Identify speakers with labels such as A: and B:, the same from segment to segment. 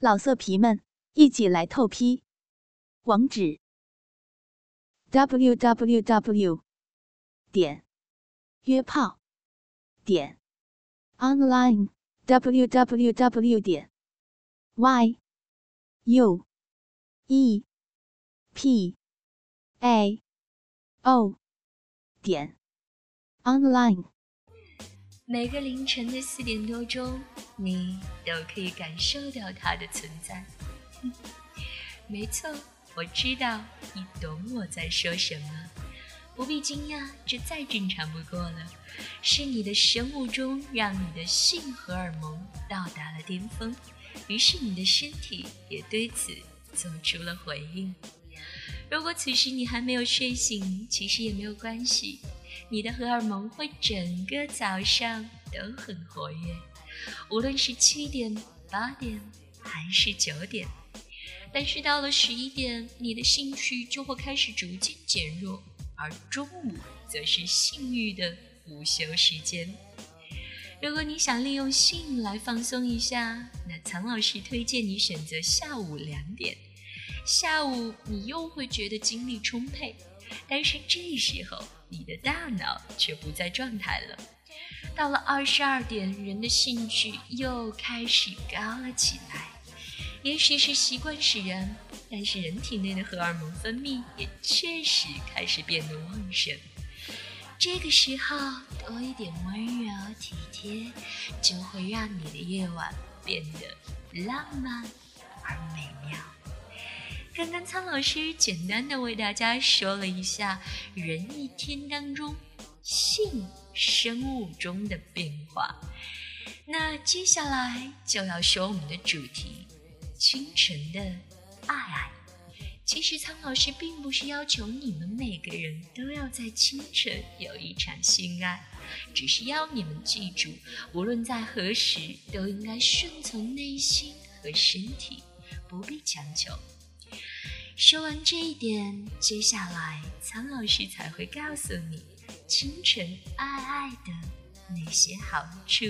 A: 老色皮们，一起来透批！网址：w w w 点约炮点 online w w w 点 y u e p a o 点 online。
B: 每个凌晨的四点多钟，你都可以感受到它的存在。没错，我知道你懂我在说什么，不必惊讶，这再正常不过了。是你的生物钟让你的性荷尔蒙到达了巅峰，于是你的身体也对此做出了回应。如果此时你还没有睡醒，其实也没有关系。你的荷尔蒙会整个早上都很活跃，无论是七点、八点还是九点。但是到了十一点，你的兴趣就会开始逐渐减弱，而中午则是性欲的午休时间。如果你想利用性来放松一下，那苍老师推荐你选择下午两点。下午你又会觉得精力充沛，但是这时候。你的大脑却不在状态了。到了二十二点，人的兴趣又开始高了起来。也许是习惯使然，但是人体内的荷尔蒙分泌也确实开始变得旺盛。这个时候，多一点温柔体贴，就会让你的夜晚变得浪漫而美妙。刚刚苍老师简单的为大家说了一下人一天当中性生物钟的变化，那接下来就要说我们的主题——清晨的爱爱。其实苍老师并不是要求你们每个人都要在清晨有一场性爱，只是要你们记住，无论在何时都应该顺从内心和身体，不必强求。说完这一点，接下来苍老师才会告诉你清晨爱爱的那些好处。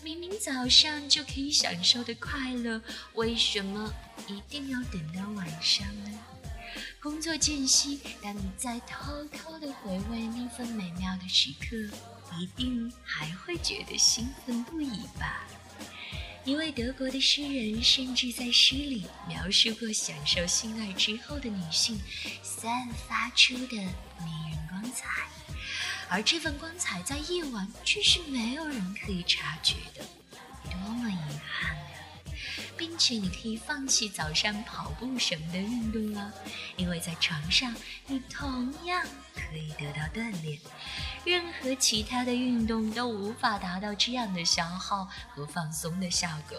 B: 明明早上就可以享受的快乐，为什么一定要等到晚上呢？工作间隙，当你在偷偷的回味那份美妙的时刻，一定还会觉得兴奋不已吧？一位德国的诗人甚至在诗里描述过享受性爱之后的女性散发出的迷人光彩，而这份光彩在夜晚却是没有人可以察觉的，多么遗憾啊！并且你可以放弃早上跑步什么的运动了，因为在床上你同样可以得到锻炼。任何其他的运动都无法达到这样的消耗和放松的效果。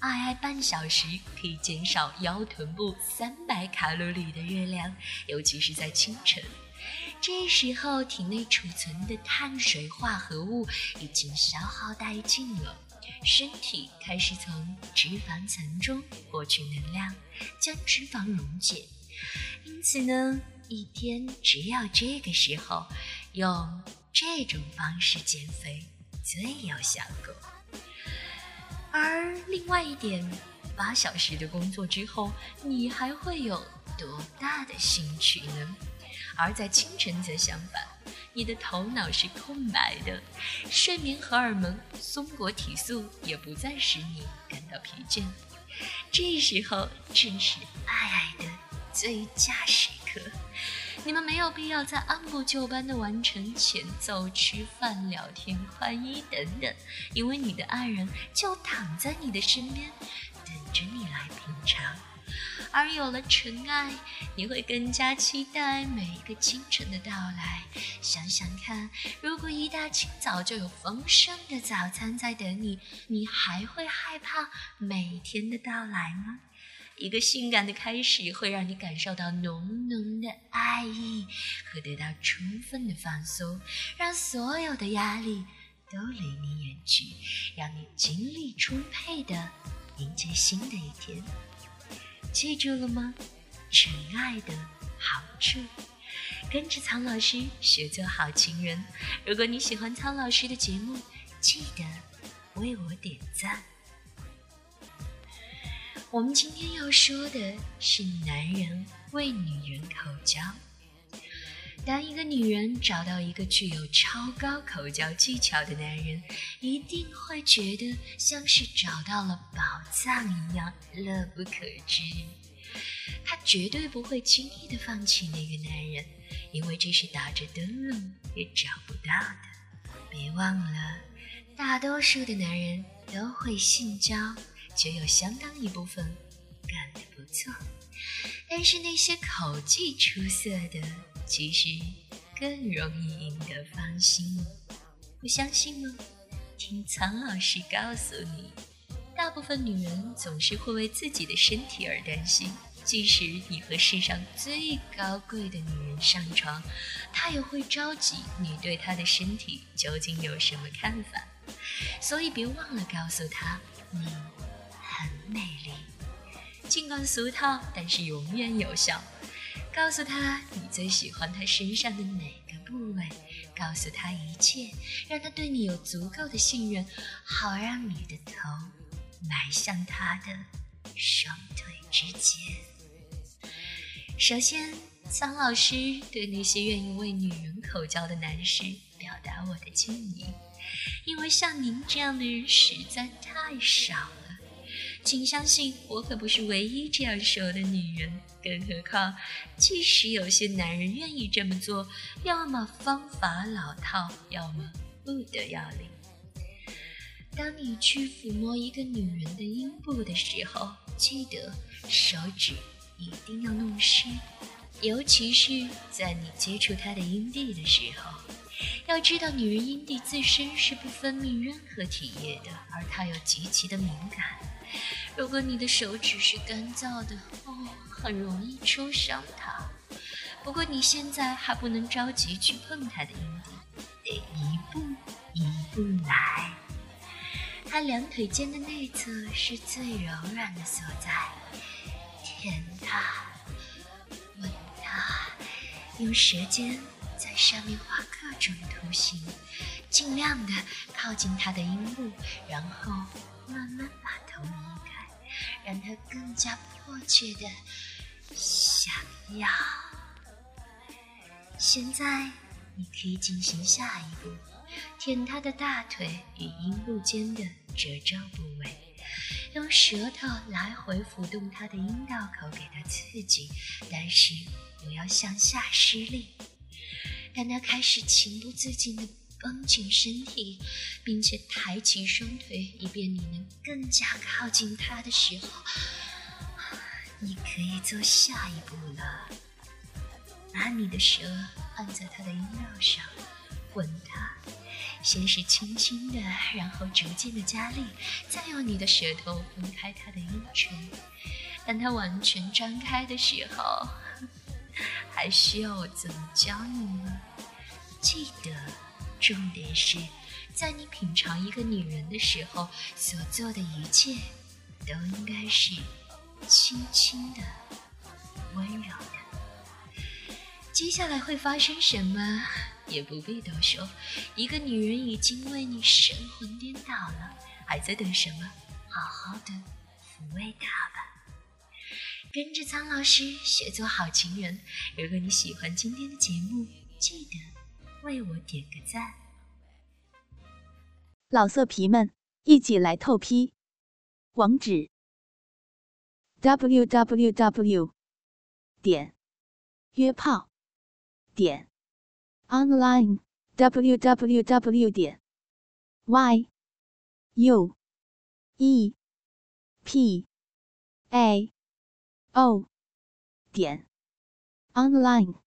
B: 爱爱半小时可以减少腰臀部三百卡路里的热量，尤其是在清晨，这时候体内储存的碳水化合物已经消耗殆尽了，身体开始从脂肪层中获取能量，将脂肪溶解。因此呢，一天只要这个时候。用这种方式减肥最有效果。而另外一点，八小时的工作之后，你还会有多大的兴趣呢？而在清晨则相反，你的头脑是空白的，睡眠荷尔蒙松果体素也不再使你感到疲倦。这时候正是爱爱的最佳时刻。你们没有必要再按部就班的完成前奏、吃饭、聊天、换衣等等，因为你的爱人就躺在你的身边，等着你来品尝。而有了纯爱，你会更加期待每一个清晨的到来。想想看，如果一大清早就有丰盛的早餐在等你，你还会害怕每天的到来吗？一个性感的开始会让你感受到浓浓的爱意和得到充分的放松，让所有的压力都离你远去，让你精力充沛的迎接新的一天。记住了吗？纯爱的好处，跟着苍老师学做好情人。如果你喜欢苍老师的节目，记得为我点赞。我们今天要说的是男人为女人口交。当一个女人找到一个具有超高口交技巧的男人，一定会觉得像是找到了宝藏一样，乐不可支。她绝对不会轻易的放弃那个男人，因为这是打着灯笼也找不到的。别忘了，大多数的男人都会性交，就有相当一部分干得不错。但是那些口技出色的，其实更容易赢得芳心。不相信吗？听苍老师告诉你，大部分女人总是会为自己的身体而担心。即使你和世上最高贵的女人上床，她也会着急你对她的身体究竟有什么看法。所以别忘了告诉她，你很美丽。尽管俗套，但是永远有效。告诉他你最喜欢他身上的哪个部位，告诉他一切，让他对你有足够的信任，好让你的头埋向他的双腿之间。首先，苍老师对那些愿意为女人口交的男士表达我的敬意，因为像您这样的人实在太少了。请相信，我可不是唯一这样说的女人。更何况，即使有些男人愿意这么做，要么方法老套，要么不得要领。当你去抚摸一个女人的阴部的时候，记得手指一定要弄湿，尤其是在你接触她的阴蒂的时候。要知道，女人阴蒂自身是不分泌任何体液的，而她又极其的敏感。如果你的手指是干燥的，哦，很容易戳伤它。不过你现在还不能着急去碰它的阴蒂，得一步一步来。它两腿间的内侧是最柔软的所在，舔它，吻它，用舌尖在上面画各种图形，尽量的靠近它的阴部，然后慢慢把头移开。让他更加迫切的想要。现在你可以进行下一步，舔他的大腿与阴部间的褶皱部位，用舌头来回抚动他的阴道口，给他刺激，但是不要向下施力。让他开始情不自禁的。绷紧身体，并且抬起双腿，以便你能更加靠近他的时候，你可以做下一步了。把你的舌按在他的阴道上，吻他，先是轻轻的，然后逐渐的加力，再用你的舌头分开他的阴唇。当他完全张开的时候，还需要我怎么教你吗？记得。重点是，在你品尝一个女人的时候，所做的一切都应该是轻轻的、温柔的。接下来会发生什么，也不必多说。一个女人已经为你神魂颠倒了，还在等什么？好好的抚慰她吧。跟着苍老师学做好情人。如果你喜欢今天的节目，记得。为我点个赞，
A: 老色皮们一起来透批，网址：w w w 点约炮点 online w w w 点 y u e p a o 点 online。